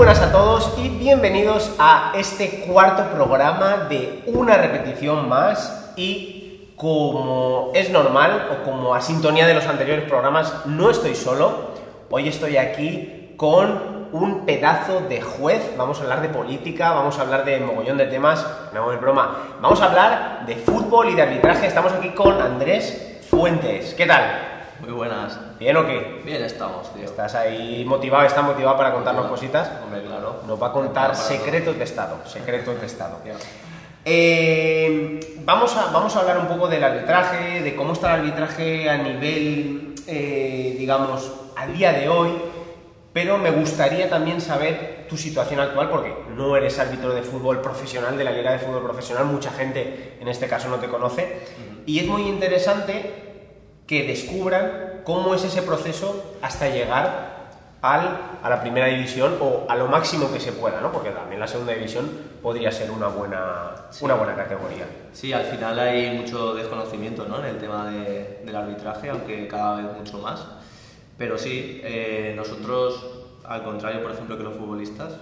buenas a todos y bienvenidos a este cuarto programa de una repetición más y como es normal o como a sintonía de los anteriores programas no estoy solo, hoy estoy aquí con un pedazo de juez, vamos a hablar de política, vamos a hablar de mogollón de temas, no es broma, vamos a hablar de fútbol y de arbitraje, estamos aquí con Andrés Fuentes, ¿qué tal? Muy buenas. ¿Bien o qué? Bien estamos, tío. ¿Estás ahí motivado? ¿Estás motivado para contarnos cositas? Hombre, claro. Nos va a contar secretos de Estado. Secretos de Estado. Eh, vamos, a, vamos a hablar un poco del arbitraje, de cómo está el arbitraje a nivel, eh, digamos, a día de hoy. Pero me gustaría también saber tu situación actual, porque no eres árbitro de fútbol profesional, de la Liga de Fútbol Profesional, mucha gente en este caso no te conoce. Y es muy interesante que descubran cómo es ese proceso hasta llegar al, a la primera división o a lo máximo que se pueda, ¿no? Porque también la segunda división podría ser una buena, una buena categoría. Sí, al final hay mucho desconocimiento ¿no? en el tema de- del arbitraje, aunque cada vez mucho más. Pero sí, eh, nosotros, al contrario, por ejemplo, que los futbolistas,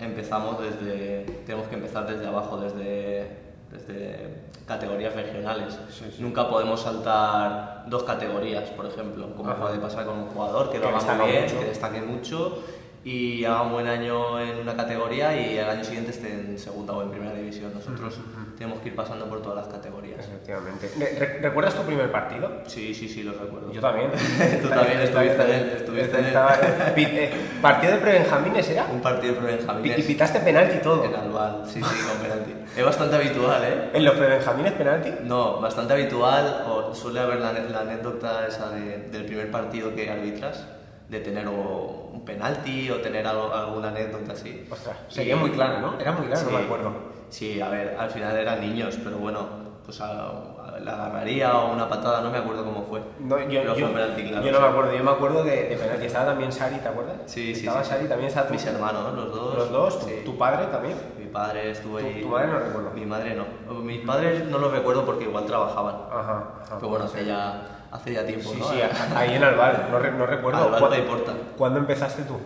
empezamos desde. Tenemos que empezar desde abajo, desde, desde categorías regionales. Sí, sí. Nunca podemos saltar dos categorías, por ejemplo, como Ajá. puede pasar con un jugador que lo Que haga destaca muy bien, mucho. que destaque mucho y haga un buen año en una categoría y al año siguiente esté en segunda o en primera división. Nosotros tenemos que ir pasando por todas las categorías. Efectivamente. Re- ¿Recuerdas tu primer partido? Sí, sí, sí, lo recuerdo. Yo también. Tú también estuviste en él, estuviste en él. Eh, ¿Partido de prebenjamines era? Un partido de Pi- Y prebenjamines pitaste penalti y todo. en Albal, sí, sí, con penalti. Es bastante habitual, ¿eh? ¿En los prebenjamines penalti? No, bastante habitual, o suele haber la, la anécdota esa de- del primer partido que arbitras, de tener o un penalti o tener algo- alguna anécdota así. Ostras, sería muy clara, ¿no? Era muy clara, no Sí. me acuerdo. Sí, a ver, al final eran niños, pero bueno, pues a, a- la agarraría o una patada, no me acuerdo cómo fue. No, yo, Pero fue yo- un penalti, claro. yo no me acuerdo, yo me acuerdo de, de penalti. Estaba también Sari, ¿te acuerdas? Sí, sí, Estaba sí. Sari, también estaba tu- Mis hermanos, los dos. Los dos, tu, padre también. Mi padre estuvo Tu- ahí. tu madre no recuerdo. Mi madre no. Mis padres no los recuerdo porque igual trabajaban. Ajá, ajá. Pero bueno, hace ya, hace ya tiempo, Sí, ¿no? sí, ahí en Albal, no, re- no recuerdo. Albal ¿Cuándo-. ¿Cuándo empezaste tú?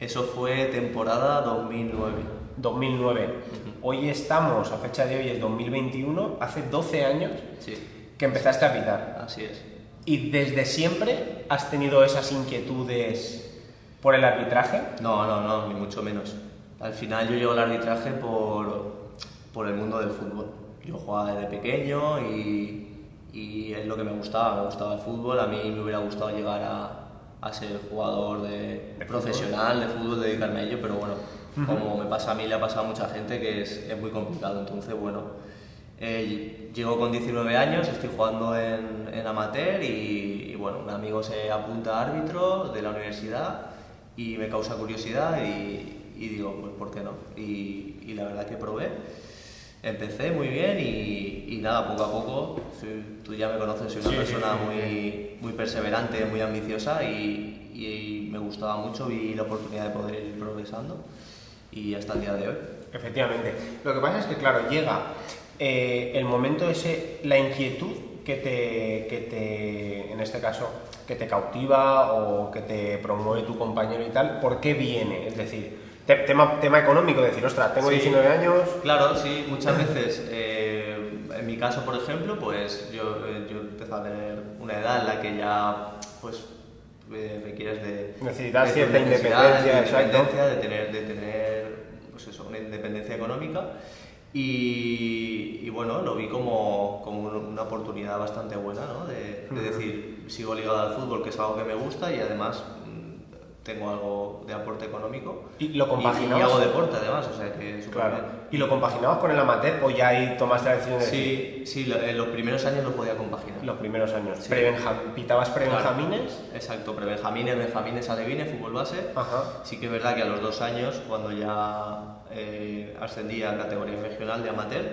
Eso fue temporada 2009. 2009. Hoy estamos, a fecha de hoy es 2021, hace 12 años Sí, que empezaste a pitar. así es. ¿Y desde siempre has tenido esas inquietudes por el arbitraje? No, no, no, ni mucho menos. Al final yo llego al arbitraje por, por el mundo del fútbol. Yo jugaba desde pequeño y, y es lo que me gustaba, me gustaba el fútbol. A mí me hubiera gustado llegar a, a ser jugador de, ¿De profesional de fútbol, dedicarme a ello, pero bueno, como me pasa a mí, le ha pasado a mucha gente que es, es muy complicado. Entonces, bueno, eh, llego con 19 años, estoy jugando en, en amateur y, y, bueno, un amigo se apunta a árbitro de la universidad y me causa curiosidad y, y digo, pues ¿por qué no? Y, y la verdad que probé. Empecé muy bien y, nada, poco a poco, soy- tú ya me conoces, soy una Sí, persona muy, muy perseverante, muy ambiciosa y me gustaba mucho, vi la oportunidad de poder ir progresando y hasta el día de hoy. Efectivamente. Lo que pasa es que, claro, llega eh, el momento ese, la inquietud que te, que te, en este caso, que te cautiva o que te promueve tu compañero y tal, ¿por qué viene? Es decir, te- tema, tema económico, decir, ostras, tengo Sí. 19 años, Claro, sí, muchas veces, eh, en mi caso, por ejemplo, pues yo, eh, yo empecé a tener una edad en la que ya, pues, eh, requieres de... Necesitas de cierta independencia, de exacto. independencia, de tener, de tener, una independencia económica. Y, y bueno, lo vi como, como un- una oportunidad bastante buena, ¿no? De, de decir, sigo ligado al fútbol, que es algo que me gusta y además tengo algo de aporte económico. ¿Y lo Y, compaginabas? y hago deporte además, o sea que súper Claro. bien. ¿Y lo compaginabas con el amateur o ya ahí tomaste la decisión de Sí, sí, lo- en los primeros años lo podía compaginar. los primeros años? Sí. ¿Pitabas prebenjamines? Claro, exacto, prebenjamines, benjamines, alevines, fútbol base. Ajá. Sí que es verdad que a los dos años, cuando ya eh, ascendí a categoría regional de amateur,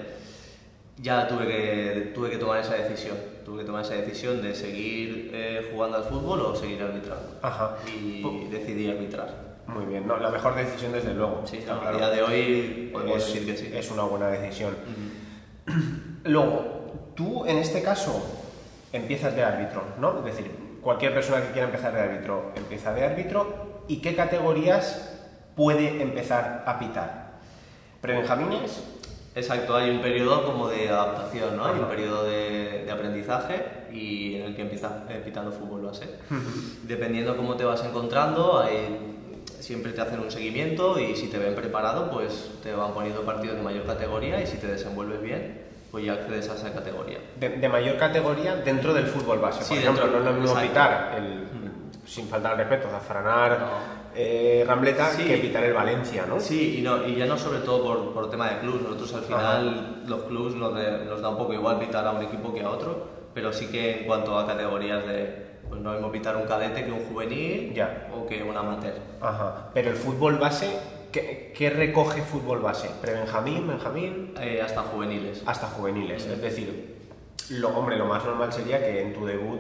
ya tuve que, tuve que tomar esa decisión. Tuve que tomar esa decisión de seguir eh, jugando al fútbol o seguir arbitrando. Ajá. Y decidí arbitrar. Muy bien, no, la mejor decisión desde luego. Sí, está no, claro. a día de hoy podemos es, decir que sí. es una buena decisión. Ujú. Luego, tú en este caso empiezas de árbitro, ¿no? Es decir, cualquier persona que quiera empezar de árbitro empieza de árbitro. ¿Y qué categorías puede empezar a pitar? ¿Prebenjamines? Exacto, hay un periodo como de adaptación, ¿no? Hay un periodo de, de aprendizaje y en el que empiezas eh, pitando fútbol base. Dependiendo cómo te vas encontrando, hay- siempre te hacen un seguimiento y si te ven preparado, pues te van poniendo partidos de mayor categoría y si te desenvuelves bien, pues ya accedes a esa categoría. De, de mayor categoría dentro del fútbol base. Por Sí, ejemplo, dentro- no es lo mismo pitar, el, sin faltar al respeto, Zafranar, No. Eh, Rambleta, Sí. que pitar el Valencia, ¿no? Sí, y, no, y ya no sobre todo por, por tema de clubs. Nosotros al final los clubs nos, de- nos da un poco igual pitar a un equipo que a otro, pero sí que en cuanto a categorías de, pues no mismo pitar un cadete que un juvenil Ya. o que un amateur. Ajá. Pero el fútbol base, ¿qué, qué recoge fútbol base? ¿Prebenjamín, Benjamín? Eh, hasta juveniles. hasta juveniles. Es decir, lo, hombre, lo más normal sería que en tu debut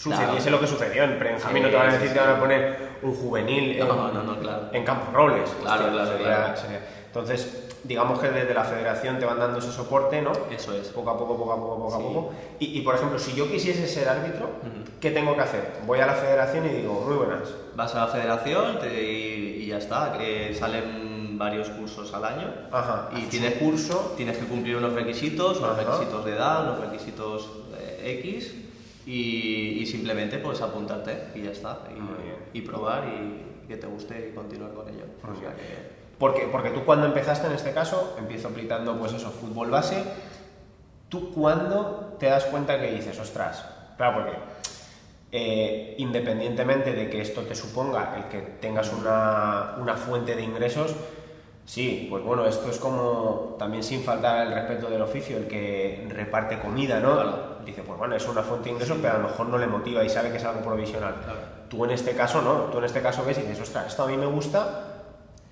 sucediese Claro. lo que sucedió. En Benjamín Sí, no te van a decir sí. que van a poner un juvenil en, No, no, no, claro. en Campos Robles. Claro, Hostia, claro, sería- claro. sería- Entonces, digamos que desde la federación te van dando ese soporte, ¿no? Eso es. Poco a poco, poco a poco, poco a Sí. poco. Y, y, por ejemplo, si yo quisiese ser árbitro, Ujú. ¿qué tengo que hacer? Voy a la federación y digo, muy buenas. Vas a la federación te- y, y ya está. que salen varios cursos al año. Ajá. Y tienes curso. Tienes que cumplir unos requisitos, unos Ajá. requisitos de edad, unos requisitos eh, X y, y simplemente pues apuntarte y ya está. Y, bien. y probar y que te guste y continuar con ello. O sea bien. que- Porque, porque tú cuando empezaste en este caso, empiezo aplicando pues eso, fútbol base, ¿tú cuándo te das cuenta que dices, ostras? Claro, porque eh, independientemente de que esto te suponga el que tengas una, una fuente de ingresos, sí, pues bueno, esto es como también sin faltar el respeto del oficio, el que reparte comida, ¿no? Claro. Dice, pues bueno, es una fuente de ingresos, pero a lo mejor no le motiva y sabe que es algo provisional. Claro. Tú en este caso no, tú en este caso ves y dices, ostras, esto a mí me gusta,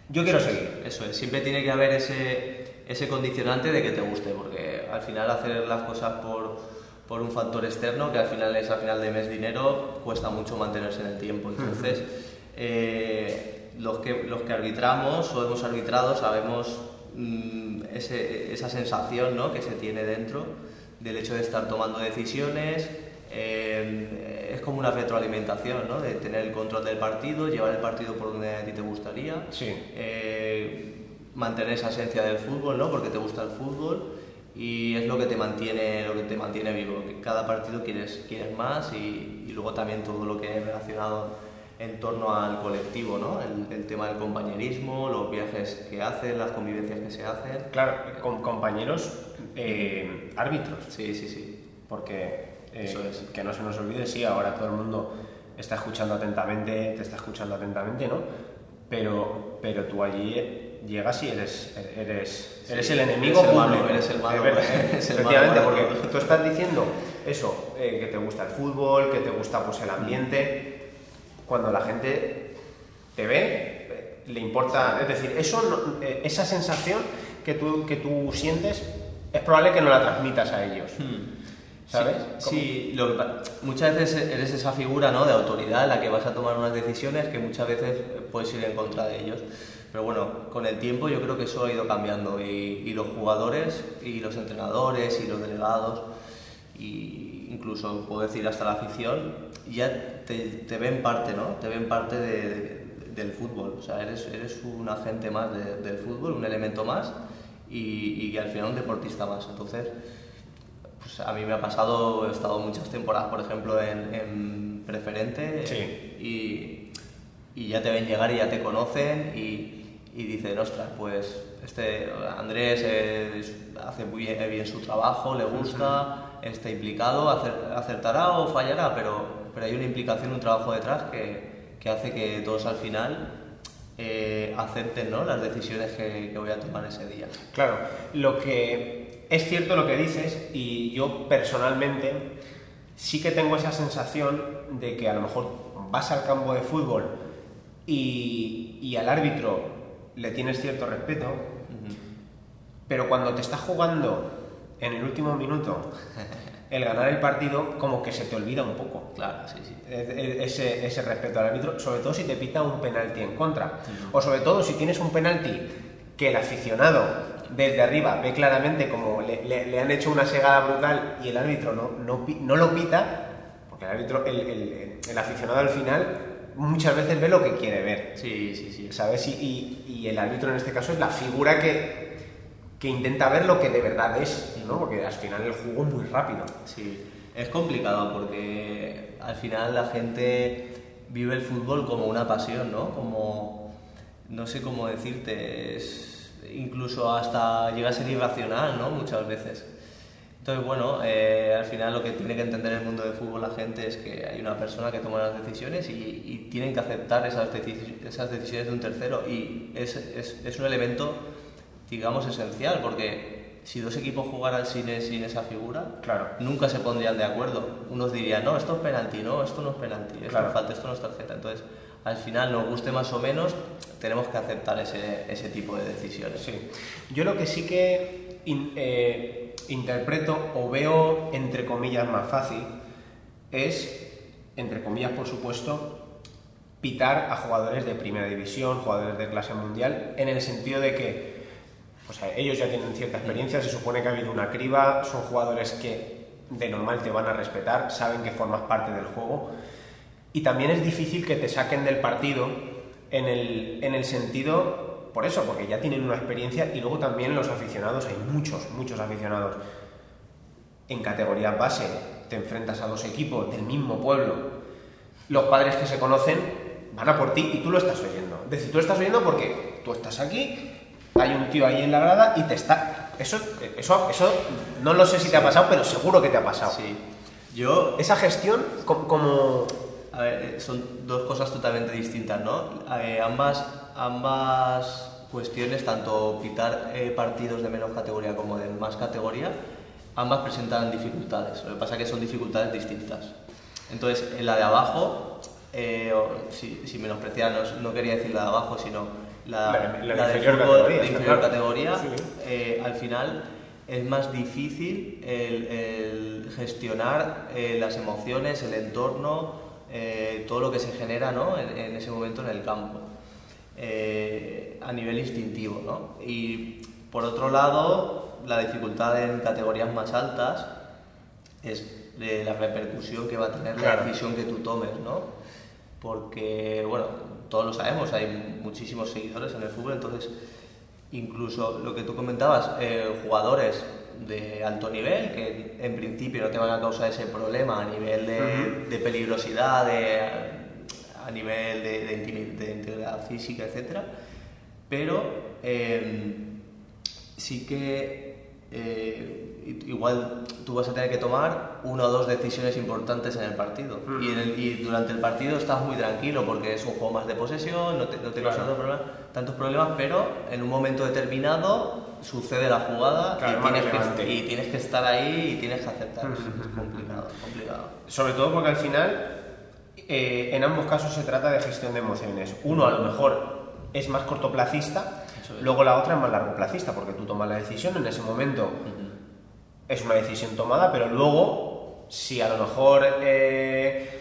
yo quiero seguir. Eso es, siempre tiene que haber ese, ese condicionante de que te guste, porque al final hacer las cosas por, por un factor externo, que al final es al final de mes dinero, cuesta mucho mantenerse en el tiempo. Entonces, eh, los, que, los que arbitramos o hemos arbitrado sabemos mm, ese- esa sensación ¿no? que se tiene dentro del hecho de estar tomando decisiones. eh, es como una retroalimentación, ¿no? De tener el control del partido, llevar el partido por donde a ti te gustaría Sí. eh, mantener esa esencia del fútbol, ¿no? Porque te gusta el fútbol y es lo que te mantiene, lo que te mantiene vivo. Que cada partido quieres, quieres más y, y luego también todo lo que es relacionado en torno al colectivo, ¿no? El, el tema del compañerismo, los viajes que hacen, las convivencias que se hacen. Claro, con compañeros eh, árbitros, Sí, sí, sí. porque eh, Eso es. que no se nos olvide, sí, ahora todo el mundo está escuchando atentamente, te está escuchando atentamente, ¿no? Pero, pero tú allí llegas y eres, eres, Sí, eres el enemigo eres el malo, público. eres el malo, eres el malo porque tú estás diciendo eso, eh, que te gusta el fútbol, que te gusta pues el ambiente, cuando la gente te ve, eh, le importa, es decir, eso no- eh, esa sensación que tú, que tú sientes es probable que no la transmitas a ellos. ¿Sabes? Sí, sí, lo que muchas veces eres esa figura ¿no? de autoridad en la que vas a tomar unas decisiones que muchas veces puedes ir en contra de ellos. Pero bueno, con el tiempo yo creo que eso ha ido cambiando y, y los jugadores y los entrenadores y los delegados y incluso puedo decir hasta la afición ya te, te ven parte, ¿no? Te ven parte de- de- del fútbol. O sea, eres, eres un agente más de- del fútbol, un elemento más y, y al final un deportista más. Entonces, pues a mí me ha pasado, he estado muchas temporadas, por ejemplo, en, en preferente Sí. y, y ya te ven llegar y ya te conocen y, y dicen, ostras, pues este Andrés es- hace muy bien, bien su trabajo, le gusta, está implicado, acer- acertará o fallará, pero, pero hay una implicación, un trabajo detrás que, que hace que todos al final eh, acepten ¿no? las decisiones que, que voy a tomar ese día. Claro, lo que es cierto lo que dices y yo personalmente sí que tengo esa sensación de que a lo mejor vas al campo de fútbol y, y al árbitro le tienes cierto respeto, pero cuando te está jugando en el último minuto el ganar el partido, como que se te olvida un poco. Claro, sí, sí. E- ese, ese respeto al árbitro, sobre todo si te pita un penalti en contra. O sobre todo si tienes un penalti que el aficionado desde arriba ve claramente como le, le- le han hecho una segada brutal y el árbitro no, no, pi- no lo pita, porque el árbitro, el, el- el aficionado al final muchas veces ve lo que quiere ver. Sí, sí, sí. ¿Sabes? Y, y- y el árbitro en este caso es la figura que, que intenta ver lo que de verdad es, ¿no? Porque al final el juego es muy rápido. Sí, es complicado porque al final la gente vive el fútbol como una pasión, ¿no? Como, no sé cómo decirte, incluso hasta llega a ser irracional, ¿no? Muchas veces. Entonces, bueno, eh, al final lo que tiene que entender el mundo del fútbol la gente es que hay una persona que toma las decisiones y, y tienen que aceptar esas, deci- esas decisiones de un tercero y es, es un elemento, digamos, esencial porque si dos equipos jugaran sin, sin esa figura, Claro. nunca se pondrían de acuerdo. Unos dirían, no, esto es penalti, no, esto no es penalti, esto Claro. es falta, esto no es tarjeta. Entonces, al final, nos guste más o menos, tenemos que aceptar ese, ese tipo de decisiones. Sí. Yo lo que sí que in- eh, interpreto o veo, entre comillas, más fácil es, entre comillas, por supuesto, pitar a jugadores de primera división, jugadores de clase mundial, en el sentido de que o sea, ellos ya tienen cierta experiencia, se supone que ha habido una criba, son jugadores que de normal te van a respetar, saben que formas parte del juego. Y también es difícil que te saquen del partido en el, en el sentido, por eso, porque ya tienen una experiencia y luego también los aficionados, hay muchos, muchos aficionados. En categoría base te enfrentas a dos equipos del mismo pueblo. Los padres que se conocen van a por ti y tú lo estás oyendo. Es decir, tú lo estás oyendo porque tú estás aquí, hay un tío ahí en la grada y te está... Eso, eso, eso no lo sé si te ha pasado, pero seguro que te ha pasado. Sí. Yo, Esa gestión, co- como... a ver, eh, son dos cosas totalmente distintas, ¿no? Eh, ambas, ambas cuestiones, tanto pitar eh, partidos de menos categoría como de más categoría, ambas presentan dificultades. Lo que pasa es que son dificultades distintas. Entonces, en la de abajo, eh, si, si menospreciar, no, no quería decir la de abajo, sino la, La- la de de inferior fútbol categoría, de inferior claro. categoría, Sí. eh, al final es más difícil el, el gestionar eh, las emociones, el entorno, eh, todo lo que se genera ¿no? en, en ese momento en el campo, eh, a nivel instintivo. ¿no? Y por otro lado, la dificultad en categorías más altas es de la repercusión que va a tener Claro. la decisión que tú tomes, ¿no? Porque, bueno, todos lo sabemos, hay muchísimos seguidores en el fútbol, entonces, incluso lo que tú comentabas, eh, jugadores de alto nivel que en principio no te van a causar ese problema a nivel de, peligrosidad, de, a nivel de, integridad física, etc. Pero eh, sí que eh, igual tú vas a tener que tomar una o dos decisiones importantes en el partido. Mm. Y, en el- y durante el partido estás muy tranquilo porque es un juego más de posesión, no te, no causa Claro. tantos problemas- tantos problemas, pero en un momento determinado sucede la jugada Claro, y, tienes que, y tienes que estar ahí y tienes que aceptar. Mm. es complicado, complicado. Sobre todo porque al final, eh, en ambos casos se trata de gestión de emociones. Uno a lo mejor es más cortoplacista, es. luego la otra es más largoplacista, porque tú tomas la decisión en ese momento. Es una decisión tomada, pero luego, si a lo mejor eh,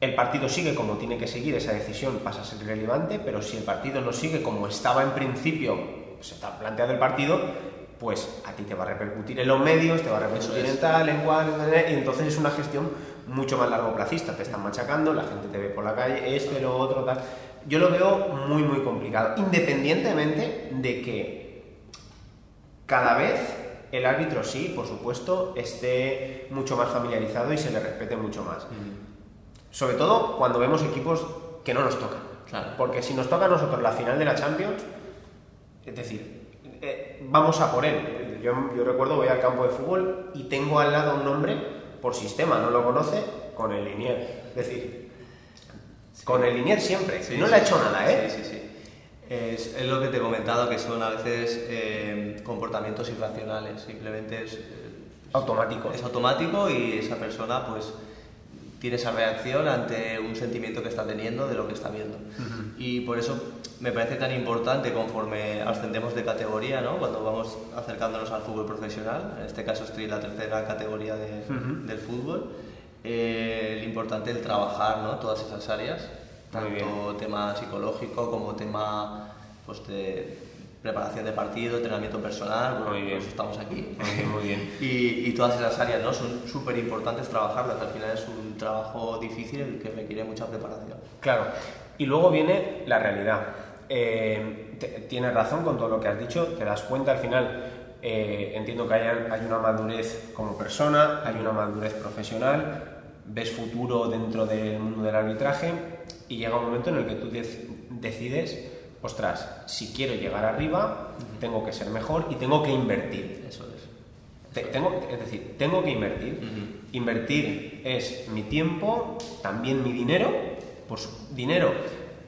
el partido sigue como tiene que seguir, esa decisión pasa a ser irrelevante, pero si el partido no sigue como estaba en principio, se está planteado el partido, pues a ti te va a repercutir en los medios, te va a repercutir en tal, en cual, y entonces es una gestión mucho más largoplacista. Te están machacando, la gente te ve por la calle, esto y lo otro, tal. Yo lo veo muy, muy complicado, independientemente de que cada vez el árbitro sí, por supuesto, esté mucho más familiarizado y se le respete mucho más. Sobre todo cuando vemos equipos que no nos tocan. Claro. Porque si nos toca a nosotros la final de la Champions, es decir, eh, vamos a por él. Yo, yo recuerdo, voy al campo de fútbol y tengo al lado un hombre, por sistema, no lo conoce, con el linier. Es decir, con el linier siempre. Sí, no sí, le ha hecho nada, ¿eh? Sí, sí, sí. Es, es lo que te he comentado, que son a veces eh, comportamientos irracionales. Simplemente es, eh, Automático. es automático y esa persona pues tiene esa reacción ante un sentimiento que está teniendo de lo que está viendo. Y por eso me parece tan importante conforme ascendemos de categoría, ¿no? cuando vamos acercándonos al fútbol profesional, en este caso estoy en la tercera categoría de- Ujú. del fútbol, eh, lo importante es trabajar ¿no? todas esas áreas, tanto tema psicológico como tema pues, de preparación de partido, entrenamiento personal, bueno, Muy bien. pues estamos aquí. Muy bien, muy bien. Y, y todas esas áreas ¿no? son súper importantes trabajarlas, al final es un trabajo difícil que requiere mucha preparación. Claro. Y luego viene la realidad. Eh, te- tienes razón con todo lo que has dicho, te das cuenta al final. eh, entiendo que hay, hay una madurez como persona, hay una madurez profesional, ves futuro dentro del mundo del arbitraje y llega un momento en el que tú dec- decides, ostras, si quiero llegar arriba, tengo que ser mejor y tengo que invertir. Eso es. Te- tengo, es decir, tengo que invertir. Invertir es mi tiempo, también mi dinero, pues dinero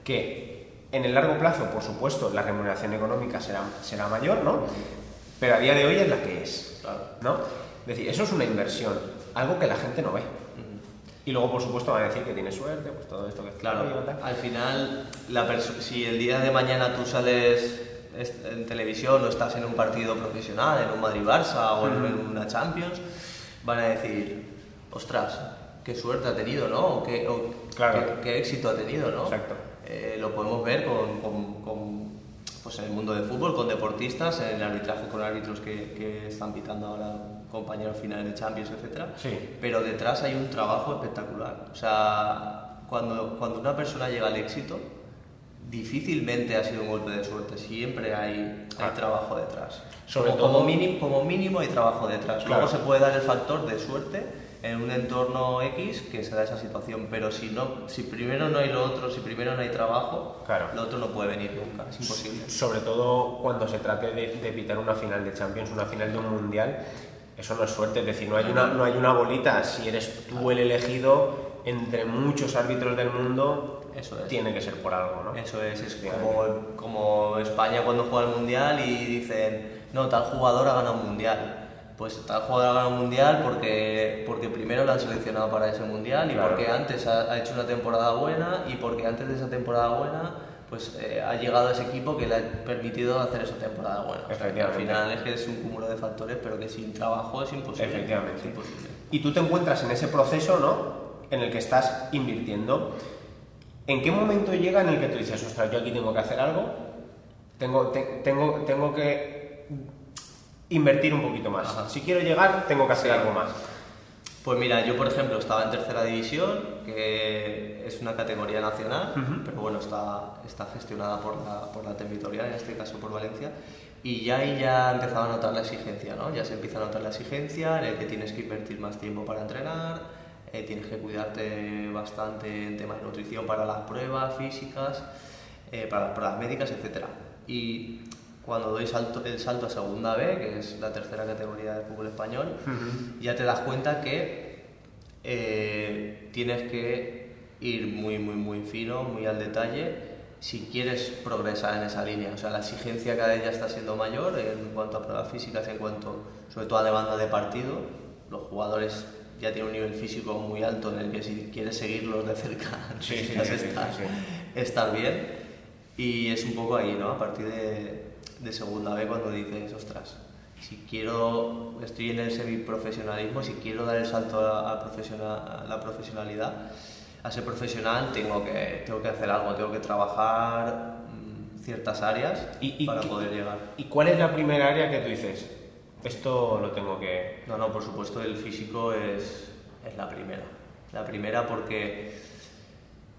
que en el largo plazo, por supuesto, la remuneración económica será, será mayor, ¿no? Pero a día de hoy es la que es. ¿no? Es decir, eso es una inversión, algo que la gente no ve. Y luego, por supuesto, van a decir que tiene suerte, pues todo esto que Claro, Oye, tal. al final, la si el día de mañana tú sales es- en televisión o estás en un partido profesional, en un Madrid-Barça o en- en una Champions, van a decir, ostras, qué suerte ha tenido, ¿no? O qué, o Claro. qué- qué éxito ha tenido, ¿no? Exacto. Eh, lo podemos ver con, con- con, pues en el mundo del fútbol, con deportistas, en el arbitraje con árbitros que, que están pitando ahora compañeros finales de Champions, etcétera Sí. pero detrás hay un trabajo espectacular. O sea, cuando, cuando una persona llega al éxito, difícilmente ha sido un golpe de suerte, siempre hay, hay trabajo detrás. Sobre como, todo- como, mínimo, como mínimo hay trabajo detrás. Claro. Luego se puede dar el factor de suerte en un entorno X que se da esa situación, pero si, no, si primero no hay lo otro, si primero no hay trabajo, Claro. lo otro no puede venir nunca, es imposible. Sobre todo cuando se trate de, de evitar una final de Champions, una final de un mundial, eso no es suerte, es decir, no hay una, no hay una bolita, si eres tú el elegido entre muchos árbitros del mundo, Eso es. tiene que ser por algo, ¿no? Eso es, es como, como España cuando juega el Mundial y dicen, no, tal jugador ha ganado un Mundial. Pues tal jugador ha ganado un Mundial porque, porque primero lo han seleccionado para ese Mundial y Claro. porque antes ha, ha hecho una temporada buena y porque antes de esa temporada buena pues eh, ha llegado a ese equipo que le ha permitido hacer esa temporada buena. O sea, que al final es que es un cúmulo de factores, pero que sin trabajo es imposible. Efectivamente. Es imposible. Y tú te encuentras en ese proceso, ¿no? En el que estás invirtiendo. ¿En qué momento llega en el que tú dices, ostras, yo aquí tengo que hacer algo? Tengo, te- tengo, tengo que invertir un poquito más. Ajá. Si quiero llegar, tengo que hacer Sí. algo más. Pues mira, yo por ejemplo estaba en tercera división, que es una categoría nacional, pero bueno, está, está gestionada por la, por la territorial, en este caso por Valencia, y ya ahí ya empezaba a notar la exigencia, ¿no? Ya se empieza a notar la exigencia en el que tienes que invertir más tiempo para entrenar, eh, tienes que cuidarte bastante en temas de nutrición para las pruebas físicas, eh, para las pruebas médicas, etc. Y cuando doy salto, el salto a segunda B, que es la tercera categoría del fútbol español, ya te das cuenta que eh, tienes que ir muy, muy, muy fino, muy al detalle, si quieres progresar en esa línea. O sea, la exigencia cada vez ya está siendo mayor en cuanto a pruebas físicas, en cuanto sobre todo a demanda de partido. Los jugadores ya tienen un nivel físico muy alto en el que si quieres seguirlos de cerca Sí, necesitas sí, estar, sí, estar bien. Y es un poco ahí, ¿no? A partir de, de segunda B cuando dices, ostras, si quiero, estoy en el semiprofesionalismo, si quiero dar el salto a, a profesional, a la profesionalidad, a ser profesional tengo que, tengo que hacer algo, tengo que trabajar mm, ciertas áreas ¿Y- y para poder llegar. ¿Y cuál es la primera área que tú dices? Esto lo tengo que... No, no, por supuesto el físico es, es la primera. La primera porque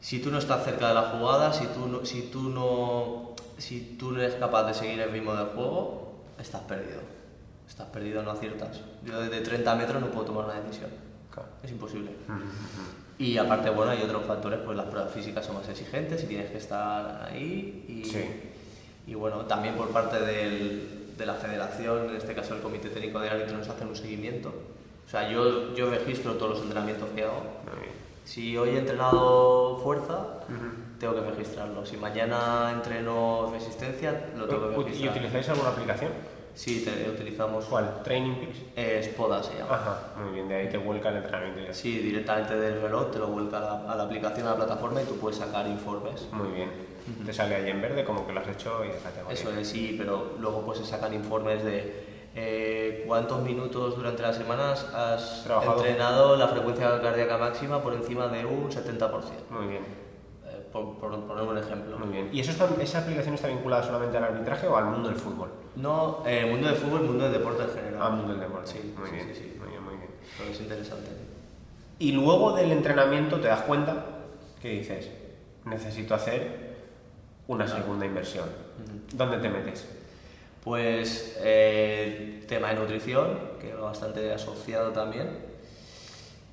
si tú no estás cerca de la jugada, si tú no, si tú no, si tú no eres capaz de seguir el ritmo del juego, estás perdido. Estás perdido, no aciertas. Yo desde 30 metros no puedo tomar una decisión. Es imposible. Y aparte, bueno, hay otros factores, pues las pruebas físicas son más exigentes y tienes que estar ahí. Y, Sí. y bueno, también por parte del- de la federación, en este caso el Comité Técnico de Árbitros, nos hacen un seguimiento. O sea, yo, yo registro todos los entrenamientos que hago. Si hoy he entrenado fuerza, tengo que registrarlo. Si mañana entreno resistencia, lo tengo que ¿Y registrar. utilizáis alguna aplicación? Sí, te- utilizamos. ¿Cuál? ¿Training Peaks? Eh, Spoda se llama. Ajá, muy bien, de ahí te vuelca el entrenamiento y así. Sí, directamente del reloj te lo vuelca a la, a la aplicación, a la plataforma y tú puedes sacar informes. Muy bien. Te sale ahí en verde como que lo has hecho y categoría. Eso es, sí, pero luego pues se sacan informes de eh, cuántos minutos durante las semanas has Trabajado. entrenado la frecuencia cardíaca máxima por encima de un 70%. Muy bien. Por, por poner un ejemplo. Muy bien. ¿Y eso está- esa aplicación está vinculada solamente al arbitraje o al mundo del fútbol? No, eh, mundo del fútbol, mundo del deporte en general. Al mundo del deporte. Sí, muy sí, bien, sí, sí. muy bien, muy bien. Todo es interesante. Y luego del entrenamiento te das cuenta que dices, necesito hacer una segunda inversión. ¿Dónde te metes? Pues eh, tema de nutrición, que va bastante asociado también.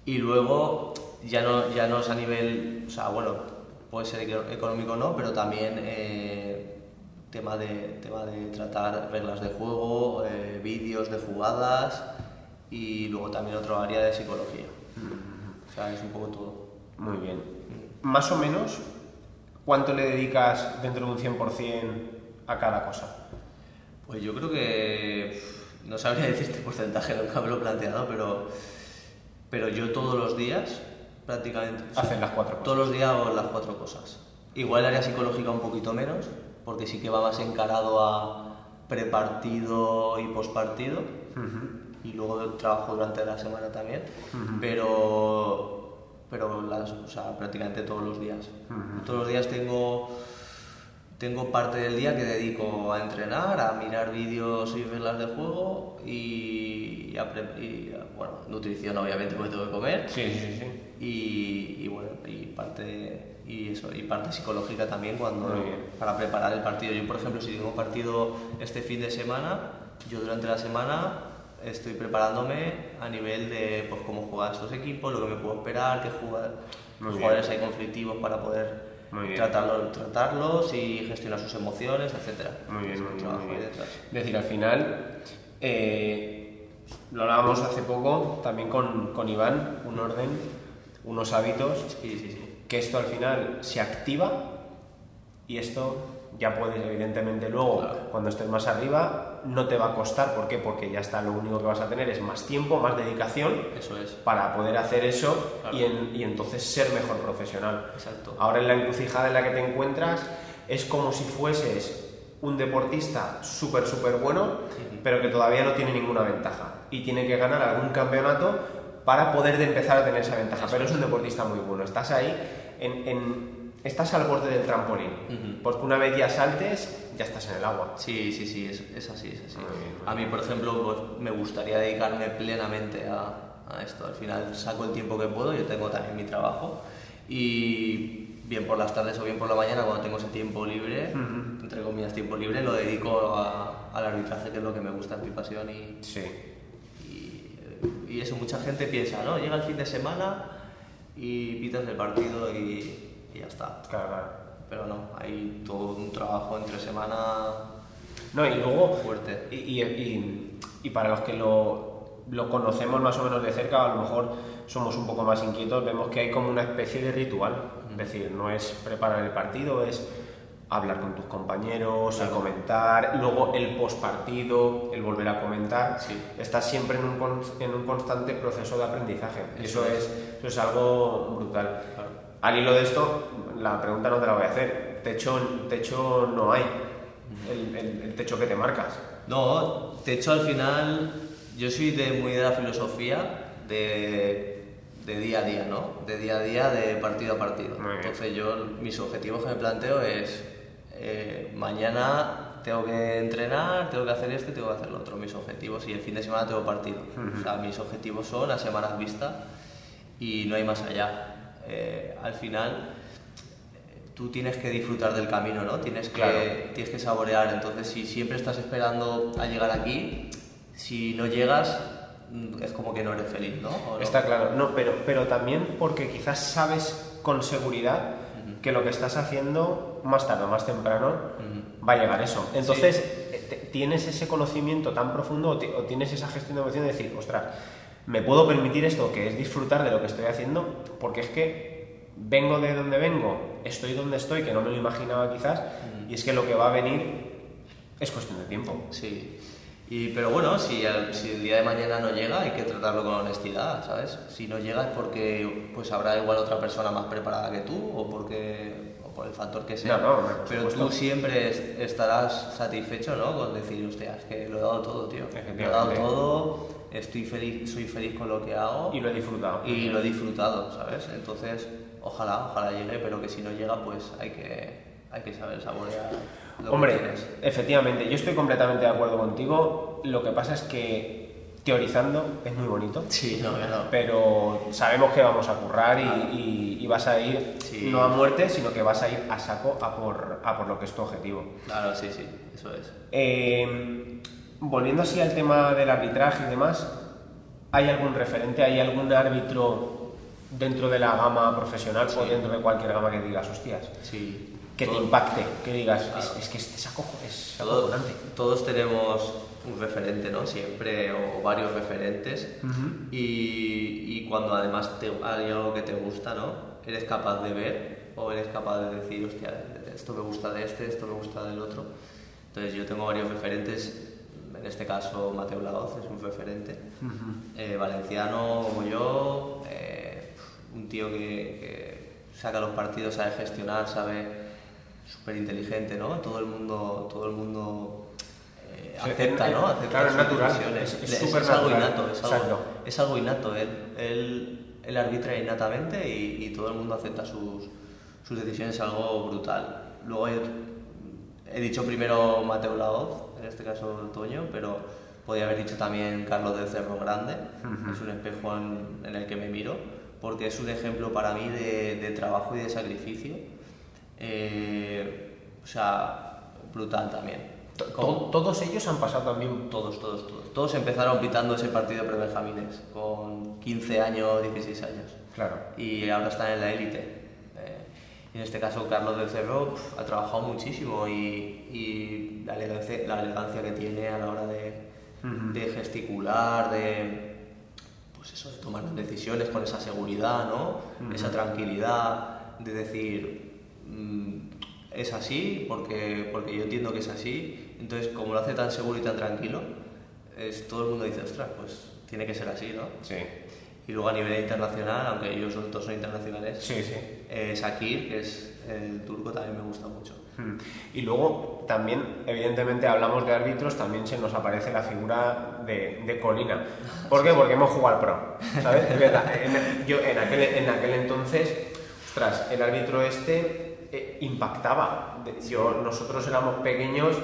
Y luego, ya no, ya no es a nivel, o sea, bueno, puede ser eco- económico o no, pero también eh, tema, de, tema de tratar reglas de juego, eh, vídeos de jugadas y luego también otro área de psicología. O sea, es un poco todo. Muy bien. Más o menos, ¿cuánto le dedicas dentro de un 100% a cada cosa? Pues yo creo que no sabría decirte porcentaje, nunca me lo he planteado, pero, pero yo todos los días prácticamente... o sea, Haces las cuatro cosas. Todos los días hago las cuatro cosas. Igual el área psicológica un poquito menos, porque sí que va más encarado a prepartido y postpartido. Y luego trabajo durante la semana también. Pero, pero las, o sea, prácticamente todos los días. Todos los días tengo tengo parte del día que dedico a entrenar, a mirar vídeos y reglas de juego y, a pre- y a, bueno, nutrición obviamente porque tengo que comer Sí, sí, sí. y, y bueno y parte y eso y parte psicológica también cuando para preparar el partido. Yo por ejemplo si tengo un partido este fin de semana, yo durante la semana estoy preparándome a nivel de pues cómo jugar estos equipos, lo que me puedo esperar, qué jugar, bien. jugadores hay conflictivos para poder Muy bien. tratarlos, tratarlos y gestionar sus emociones, etcétera. Muy bien, muy bien, muy. Es decir, al final, eh, lo hablábamos hace poco también con, con Iván, un orden, unos hábitos, Sí, sí, sí. que esto al final se activa y esto ya puedes, evidentemente, luego, Claro. cuando estés más arriba, no te va a costar. ¿Por qué? Porque ya está, lo único que vas a tener es más tiempo, más dedicación Eso es. para poder hacer eso Claro. y, en- y entonces ser mejor profesional. Exacto. Ahora en la encrucijada en la que te encuentras es como si fueses un deportista súper, súper bueno, pero que todavía no tiene ninguna ventaja y tiene que ganar algún campeonato para poder de empezar a tener esa ventaja. Pero es un deportista muy bueno. Estás ahí, en, en- estás al borde del trampolín, Ujú. porque una vez ya saltes, ya estás en el agua. Sí, sí, sí, es, es así, es así. Muy bien, muy a mí, por ejemplo, pues, me gustaría dedicarme plenamente a, a esto. Al final saco el tiempo que puedo, yo tengo también mi trabajo y bien por las tardes o bien por la mañana cuando tengo ese tiempo libre, entre comillas tiempo libre, lo dedico a- al arbitraje que es lo que me gusta, es mi pasión y, Sí. y, y eso mucha gente piensa, ¿no? Llega el fin de semana y pitas el partido y, y ya está. Claro, claro. Pero no, hay todo un trabajo entre semana No, y luego, fuerte. y, y- y- y para los que lo, lo conocemos más o menos de cerca, a lo mejor somos un poco más inquietos, vemos que hay como una especie de ritual. Es decir, no es preparar el partido, es hablar con tus compañeros, el comentar, luego el postpartido, el volver a comentar. Sí. Estás siempre en un, en un constante proceso de aprendizaje. Eso, Eso es, eso es algo brutal. Claro. Al hilo de esto, la pregunta no te la voy a hacer. Techo, techo no hay. El, el- el techo que te marcas. No, de hecho al final yo soy de muy de la filosofía de, de día a día, ¿no? De día a día, de partido a partido. Entonces yo mis objetivos que me planteo es eh, mañana tengo que entrenar, tengo que hacer esto y tengo que hacer lo otro, mis objetivos, y el fin de semana tengo partido. O sea, mis objetivos son a semanas vista y no hay más allá. Eh, al final tú tienes que disfrutar del camino, ¿no? Tienes que, Claro. tienes que saborear. Entonces, si siempre estás esperando a llegar aquí, si no llegas, mm, es como que no eres feliz, ¿no? Está claro. No, pero, pero también porque quizás sabes con seguridad que lo que estás haciendo más tarde o más temprano va a llegar eso. Entonces, eh, tienes ese conocimiento tan profundo o, o tienes esa gestión de emoción de decir, ostras, me puedo permitir esto, que es disfrutar de lo que estoy haciendo, porque es que vengo de donde vengo, estoy donde estoy, que no me lo imaginaba quizás, y es que lo que va a venir es cuestión de tiempo. Sí. Y, pero bueno, si el, si el día de mañana no llega, hay que tratarlo con honestidad, ¿sabes? Si no llega es porque pues habrá igual otra persona más preparada que tú o porque o por el factor que sea. No, no, por pero tú siempre es- estarás satisfecho, ¿no? Con decir, hostia, es que lo he dado todo, tío. Lo he dado todo, estoy feliz, soy feliz con lo que hago Y lo he disfrutado. y lo he disfrutado, ¿sabes? Entonces, ojalá, ojalá llegue, pero que si no llega, pues hay que, hay que saber saborear. Lo Hombre, que efectivamente, yo estoy completamente de acuerdo contigo. Lo que pasa es que teorizando es muy bonito. Sí, no, no. Pero sabemos que vamos a currar y, y- y vas a ir Sí. no a muerte, sino que vas a ir a saco a por, a por lo que es tu objetivo. Claro, sí, sí, eso es. Eh, volviendo así al tema del arbitraje y demás, ¿hay algún referente, hay algún árbitro dentro de la gama profesional o Sí. dentro de cualquier gama que digas, hostias, Sí. que te impacte, que digas, es, Claro. es que este es, acojo- es acojonante? todos tenemos un referente, ¿no? Siempre, o varios referentes. Ujú. y, y cuando además te, hay algo que te gusta, ¿no? Eres capaz de ver o eres capaz de decir, hostia, esto me gusta de este, esto me gusta del otro. Entonces yo tengo varios referentes, en este caso Mateo Laoz es un referente, eh, valenciano como yo, eh, un tío que, que saca los partidos, sabe gestionar, sabe súper inteligente, ¿no? Todo el mundo, todo el mundo eh, acepta, ¿no? Acepta claro, es sus natural, decisiones. es- es Es- algo innato, es algo, es algo innato. Él, él, él arbitra innatamente y, y todo el mundo acepta sus, sus decisiones, es algo brutal. Luego hay otro- he dicho primero Mateo Laoz, en este caso Toño, pero podría haber dicho también Carlos del Cerro Grande, es un espejo en, en el que me miro, porque es un ejemplo para mí de, de trabajo y de sacrificio. Eh, o sea, brutal también. To- todos ellos han pasado también todos, todos, todos. Todos empezaron pitando ese partido pre-benjamines con 15 años, 16 años. Claro. Y ahora están en la élite. Y en este caso, Carlos del Cerro pf, ha trabajado muchísimo y, y la, elegancia, la elegancia que tiene a la hora de, de gesticular, de, pues eso, de tomar las decisiones con esa seguridad, ¿no? Esa tranquilidad de decir, mm, es así porque, porque yo entiendo que es así. Entonces, como lo hace tan seguro y tan tranquilo, es, todo el mundo dice, ostras, pues tiene que ser así, ¿no? Sí, Y luego a nivel internacional, aunque ellos los dos son internacionales, sí, sí. eh, Shakir, que es el turco, también me gusta mucho. Mm. Y luego también, evidentemente, hablamos de árbitros, también se nos aparece la figura de, de Colina. ¿Por qué? Porque hemos jugado al pro, ¿sabes? Es verdad, en, yo en aquel, en aquel entonces, ostras, el árbitro este eh, impactaba. Yo, nosotros éramos pequeños,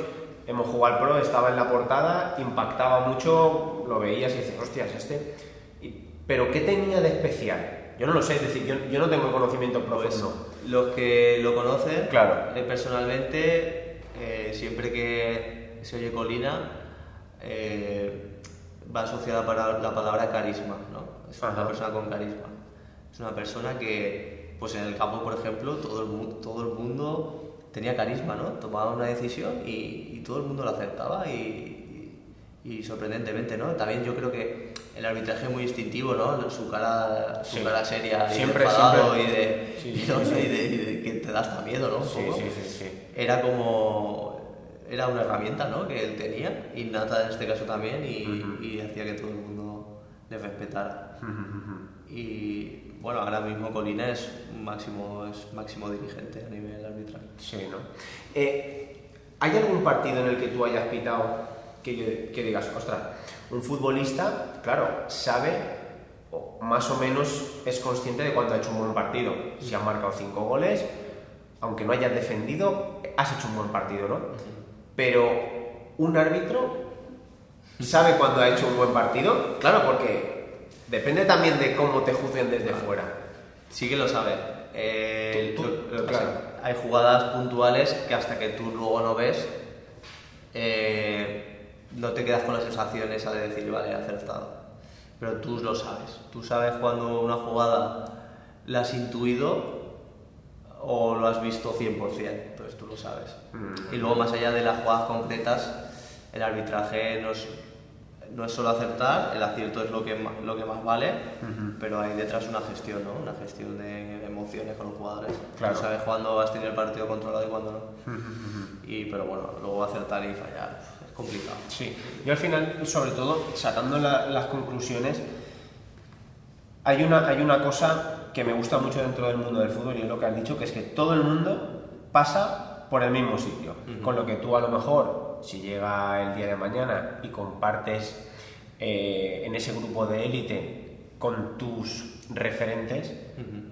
hemos jugado al pro, estaba en la portada, impactaba mucho, lo veías y dices, hostias, este... Pero ¿qué tenía de especial? Yo no lo sé, es decir, yo, yo no tengo conocimiento Pues profundo. los que lo conocen, Claro. eh, personalmente, eh, siempre que se oye Colina, eh, va asociada para la palabra carisma, ¿no? Es Ajá. una persona con carisma. Es una persona que, pues en el campo, por ejemplo, todo el, mu- todo el mundo tenía carisma, ¿no? Tomaba una decisión y, y todo el mundo la aceptaba y, y- y sorprendentemente, ¿no? También yo creo que el arbitraje muy instintivo, ¿no? Su cara, su Sí. cara seria y Siempre, enfadado y de, Sí, y sí, y de- y de que te da hasta miedo, ¿no? Un Sí, poco. sí, sí, sí. Era como era una herramienta, ¿no? Que él tenía, innata en este caso también, y, y hacía que todo el mundo le respetara. Y bueno, ahora mismo Colina es máximo, es máximo dirigente a nivel arbitral. Sí, ¿no? Eh, ¿Hay algún partido en el que tú hayas pitado que, que digas, ostras, un futbolista, claro, sabe o más o menos es consciente de cuando ha hecho un buen partido? Si ha marcado cinco goles, aunque no hayas defendido, has hecho un buen partido, ¿no? Pero un árbitro sabe cuando ha hecho un buen partido, claro, porque depende también de cómo te juzguen desde fuera. Sí que lo sabe. Eh, Tú- tú- lo- lo que claro. pasa, hay jugadas puntuales que hasta que tú luego no ves, eh, no te quedas con la sensación esa de decir, vale, he acertado. Pero tú lo sabes. Tú sabes cuando una jugada la has intuido o lo has visto 100%. Entonces tú lo sabes. Mm. Y luego, más allá de las jugadas concretas, el arbitraje no es, no es solo acertar, el acierto es lo que, ma- lo que más vale, pero hay detrás una gestión, ¿no? Una gestión de emociones con los jugadores. Claro. Tú sabes cuándo has tenido el partido controlado y cuándo no. y, pero bueno, luego acertar y fallar es complicado. Sí, yo al final, sobre todo, sacando la- las conclusiones, hay una, hay una cosa que me gusta mucho dentro del mundo del fútbol y es lo que has dicho, que es que todo el mundo pasa por el mismo sitio. Con lo que tú a lo mejor, si llega el día de mañana y compartes eh, en ese grupo de élite con tus referentes,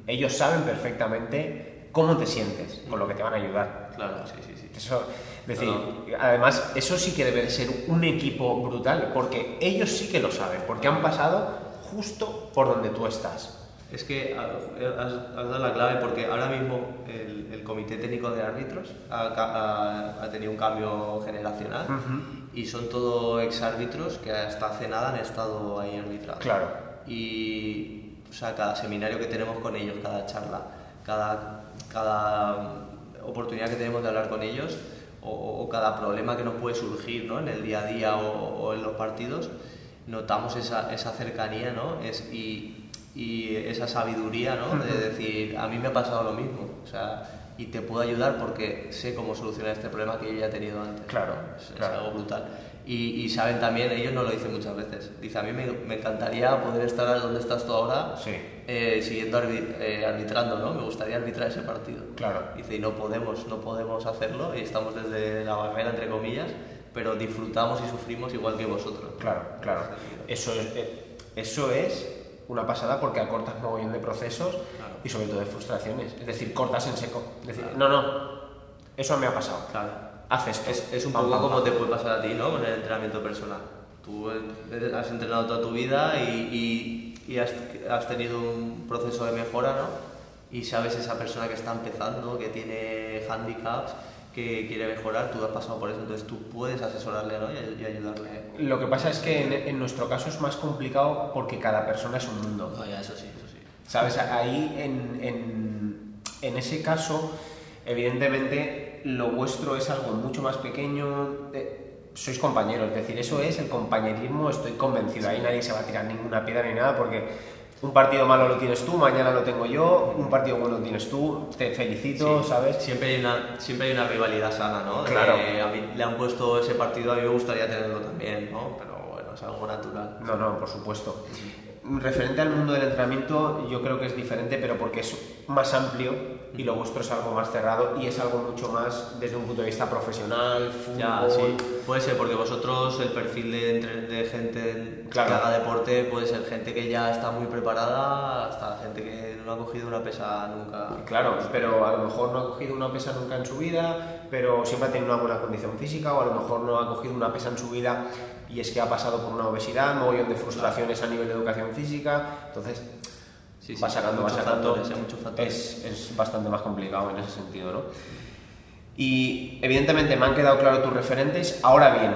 Ellos saben perfectamente cómo te sientes, con lo que te van a ayudar. Claro, sí, sí, sí. Eso, es decir, además, eso sí que debe de ser un equipo brutal, porque ellos sí que lo saben, porque han pasado justo por donde tú estás. Es que has, dado la clave porque ahora mismo el, el Comité Técnico de Árbitros ha, ha, tenido un cambio generacional y son todos exárbitros que hasta hace nada han estado ahí arbitrados. Claro. Y o sea, cada seminario que tenemos con ellos, cada charla, cada, cada oportunidad que tenemos de hablar con ellos o, cada problema que nos puede surgir ¿no? en el día a día o, o en los partidos, notamos esa, esa cercanía ¿no? es, y, y esa sabiduría, ¿no? De decir, a mí me ha pasado lo mismo, o sea, y te puedo ayudar porque sé cómo solucionar este problema que yo ya he tenido antes. Claro, es, algo brutal. Y, y, saben también, ellos no lo dicen muchas veces, dice, a mí me, me encantaría poder estar donde estás tú ahora, sí. eh, siguiendo eh, arbitrando, ¿no? Me gustaría arbitrar ese partido. Claro. Dice, y no podemos, no podemos hacerlo, y estamos desde la barrera, entre comillas, pero disfrutamos y sufrimos igual que vosotros. Claro, claro. Eso es, eh, eso es una pasada porque acortas un mogollón de procesos y sobre todo de frustraciones. Es decir, cortas en seco. Es decir, no, no, eso me ha pasado. Claro. Haz esto. Es, es un poco como te puede pasar a ti, ¿no? Con el entrenamiento personal. Tú has entrenado toda tu vida y, y, y has, has, tenido un proceso de mejora, ¿no? Y sabes esa persona que está empezando, que tiene handicaps, que quiere mejorar, tú has pasado por eso, entonces tú puedes asesorarle ¿no? y, ayudarle. Lo que pasa es que en, nuestro caso es más complicado porque cada persona es un mundo. No, ya, eso sí. ¿Sabes? Ahí en, en, en ese caso, evidentemente, lo vuestro es algo mucho más pequeño. Eh, sois compañeros, es decir, eso es el compañerismo, estoy convencido. Ahí nadie se va a tirar ninguna piedra ni nada porque un partido malo lo tienes tú, mañana lo tengo yo, un partido bueno lo tienes tú, te felicito, ¿sabes? Siempre hay, una, siempre hay una rivalidad sana, ¿no? Claro. a mí le han puesto ese partido, a mí me gustaría tenerlo también, ¿no? Pero bueno, es algo natural. No, no, por supuesto. Referente al mundo del entrenamiento, yo creo que es diferente, pero porque es más amplio y lo vuestro es algo más cerrado y es algo mucho más desde un punto de vista profesional, fútbol. Ya, sí. Puede ser, porque vosotros el perfil de, de gente que haga deporte puede ser gente que ya está muy preparada hasta gente que no ha cogido una pesa nunca. Claro, pero a lo mejor no ha cogido una pesa nunca en su vida, pero siempre ha tenido una buena condición física, o a lo mejor no ha cogido una pesa en su vida y es que ha pasado por una obesidad, montón de frustraciones a nivel de educación física, entonces sí, sí, va sacando, va sacando, factores, es, es, bastante más complicado en ese sentido, ¿no? Y evidentemente me han quedado claros tus referentes, ahora bien,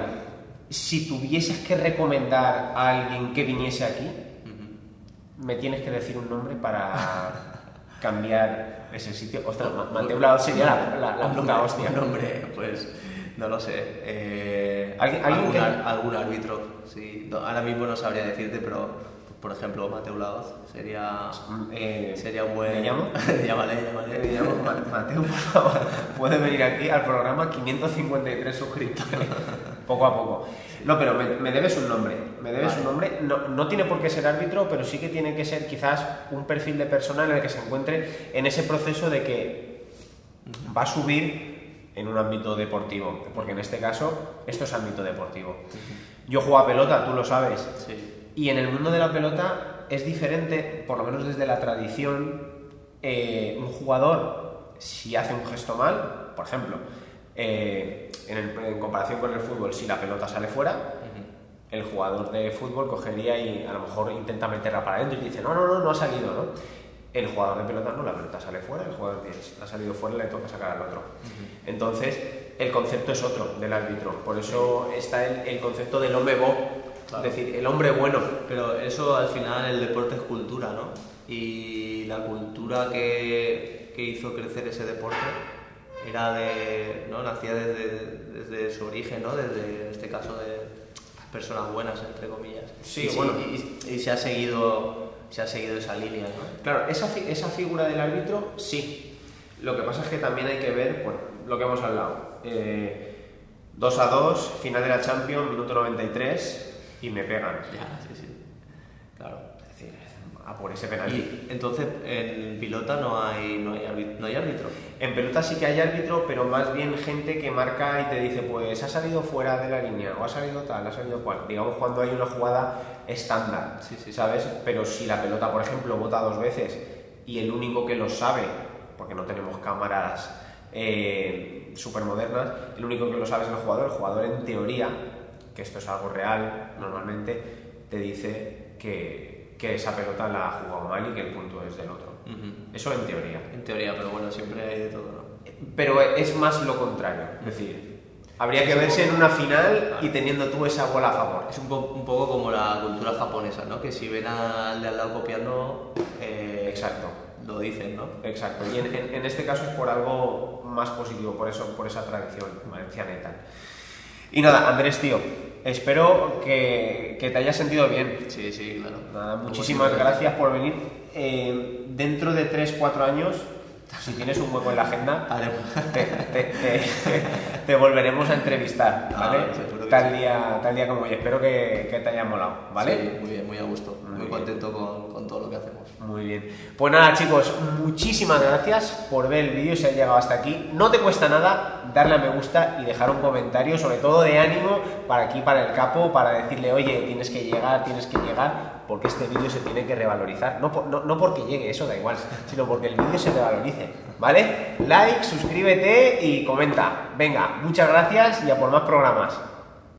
si tuvieses que recomendar a alguien que viniese aquí, uh -huh. me tienes que decir un nombre para cambiar ese sitio. Ostras, Mateo Blau sería la, la, la hostia. Un nombre, pues no lo sé. Eh, ¿Alguien, algún, que... algún, árbitro, sí. No, ahora mismo no sabría decirte, pero por ejemplo, Mateo Laoz sería, eh, sería un buen. ¿Me llamo? llámale, llámale. Me llamo Mateo, por favor. Puede venir aquí al programa 553 suscriptores. poco a poco. No, pero me, me debes un nombre. Me debes vale. un nombre. No, no, tiene por qué ser árbitro, pero sí que tiene que ser quizás un perfil de persona en el que se encuentre en ese proceso de que va a subir en un ámbito deportivo, porque en este caso esto es ámbito deportivo. Yo juego a pelota, tú lo sabes, sí. y en el mundo de la pelota es diferente, por lo menos desde la tradición, eh, un jugador, si hace un gesto mal, por ejemplo, eh, en, el, en, comparación con el fútbol, si la pelota sale fuera, el jugador de fútbol cogería y a lo mejor intenta meterla para adentro y dice, no, no, no, no ha salido, ¿no? El jugador de pelota no, la pelota sale fuera, el jugador ha salido fuera le toca sacar al otro. Uh -huh. Entonces, el concepto es otro del árbitro. Por eso está el, el concepto del hombre bo, claro. es decir, el hombre bueno. Pero eso al final, el deporte es cultura, ¿no? Y la cultura que, que hizo crecer ese deporte era de. ¿no? nacía desde, desde su origen, ¿no? Desde, en este caso, de personas buenas, entre comillas. Sí, y, bueno. Y, y, y se ha seguido se ha seguido esa línea, ¿no? Claro, esa, esa figura del árbitro, sí. Lo que pasa es que también hay que ver, bueno, lo que hemos hablado. Eh, 2 a 2, final de la Champions, minuto 93, y me pegan. Ya, sí, sí. Claro. Es decir, a por ese penalti. Y entonces, en pilota no hay, no, hay árbitro, no hay árbitro. En pelota sí que hay árbitro, pero más bien gente que marca y te dice, pues ha salido fuera de la línea, o ha salido tal, ha salido cual. Digamos cuando hay una jugada estándar, sí, sí, ¿sabes? Pero si la pelota, por ejemplo, bota dos veces y el único que lo sabe, porque no tenemos cámaras eh, súper modernas, el único que lo sabe es el jugador. El jugador en teoría, que esto es algo real normalmente, te dice que, que esa pelota la ha jugado mal y que el punto es del otro. Eso en teoría. En teoría, pero bueno, siempre hay de todo, ¿no? Pero es más lo contrario. Es decir, habría que verse en una final y teniendo tú esa bola a favor. Es un, po- un poco como la cultura japonesa, ¿no? Que si ven al de al lado copiando, eh, Exacto. lo dicen, ¿no? Exacto. Y en, en- en este caso es por algo más positivo, por eso, por esa tradición valenciana y tal. Y nada, Andrés, tío, espero que, que te hayas sentido bien. Sí, sí, claro. Nada, muchísimas gracias por venir. Eh, dentro de 3-4 años, si tienes un hueco en la agenda, Haremos. te, te- te- te volveremos a entrevistar, Ah, ¿vale? que tal, día, tal día como hoy. Espero que, que te haya molado, ¿vale? Sí, muy bien, muy a gusto. Muy contento con, con todo lo que hacemos. Muy bien. Pues nada, chicos, muchísimas gracias por ver el vídeo si has llegado hasta aquí. No te cuesta nada darle a me gusta y dejar un comentario, sobre todo de ánimo, para aquí, para el capo, para decirle, oye, tienes que llegar, tienes que llegar, porque este vídeo se tiene que revalorizar. No, por- no, no porque llegue, eso da igual, sino porque el vídeo se revalorice. ¿Vale? Like, suscríbete y comenta. Venga, muchas gracias y a por más programas.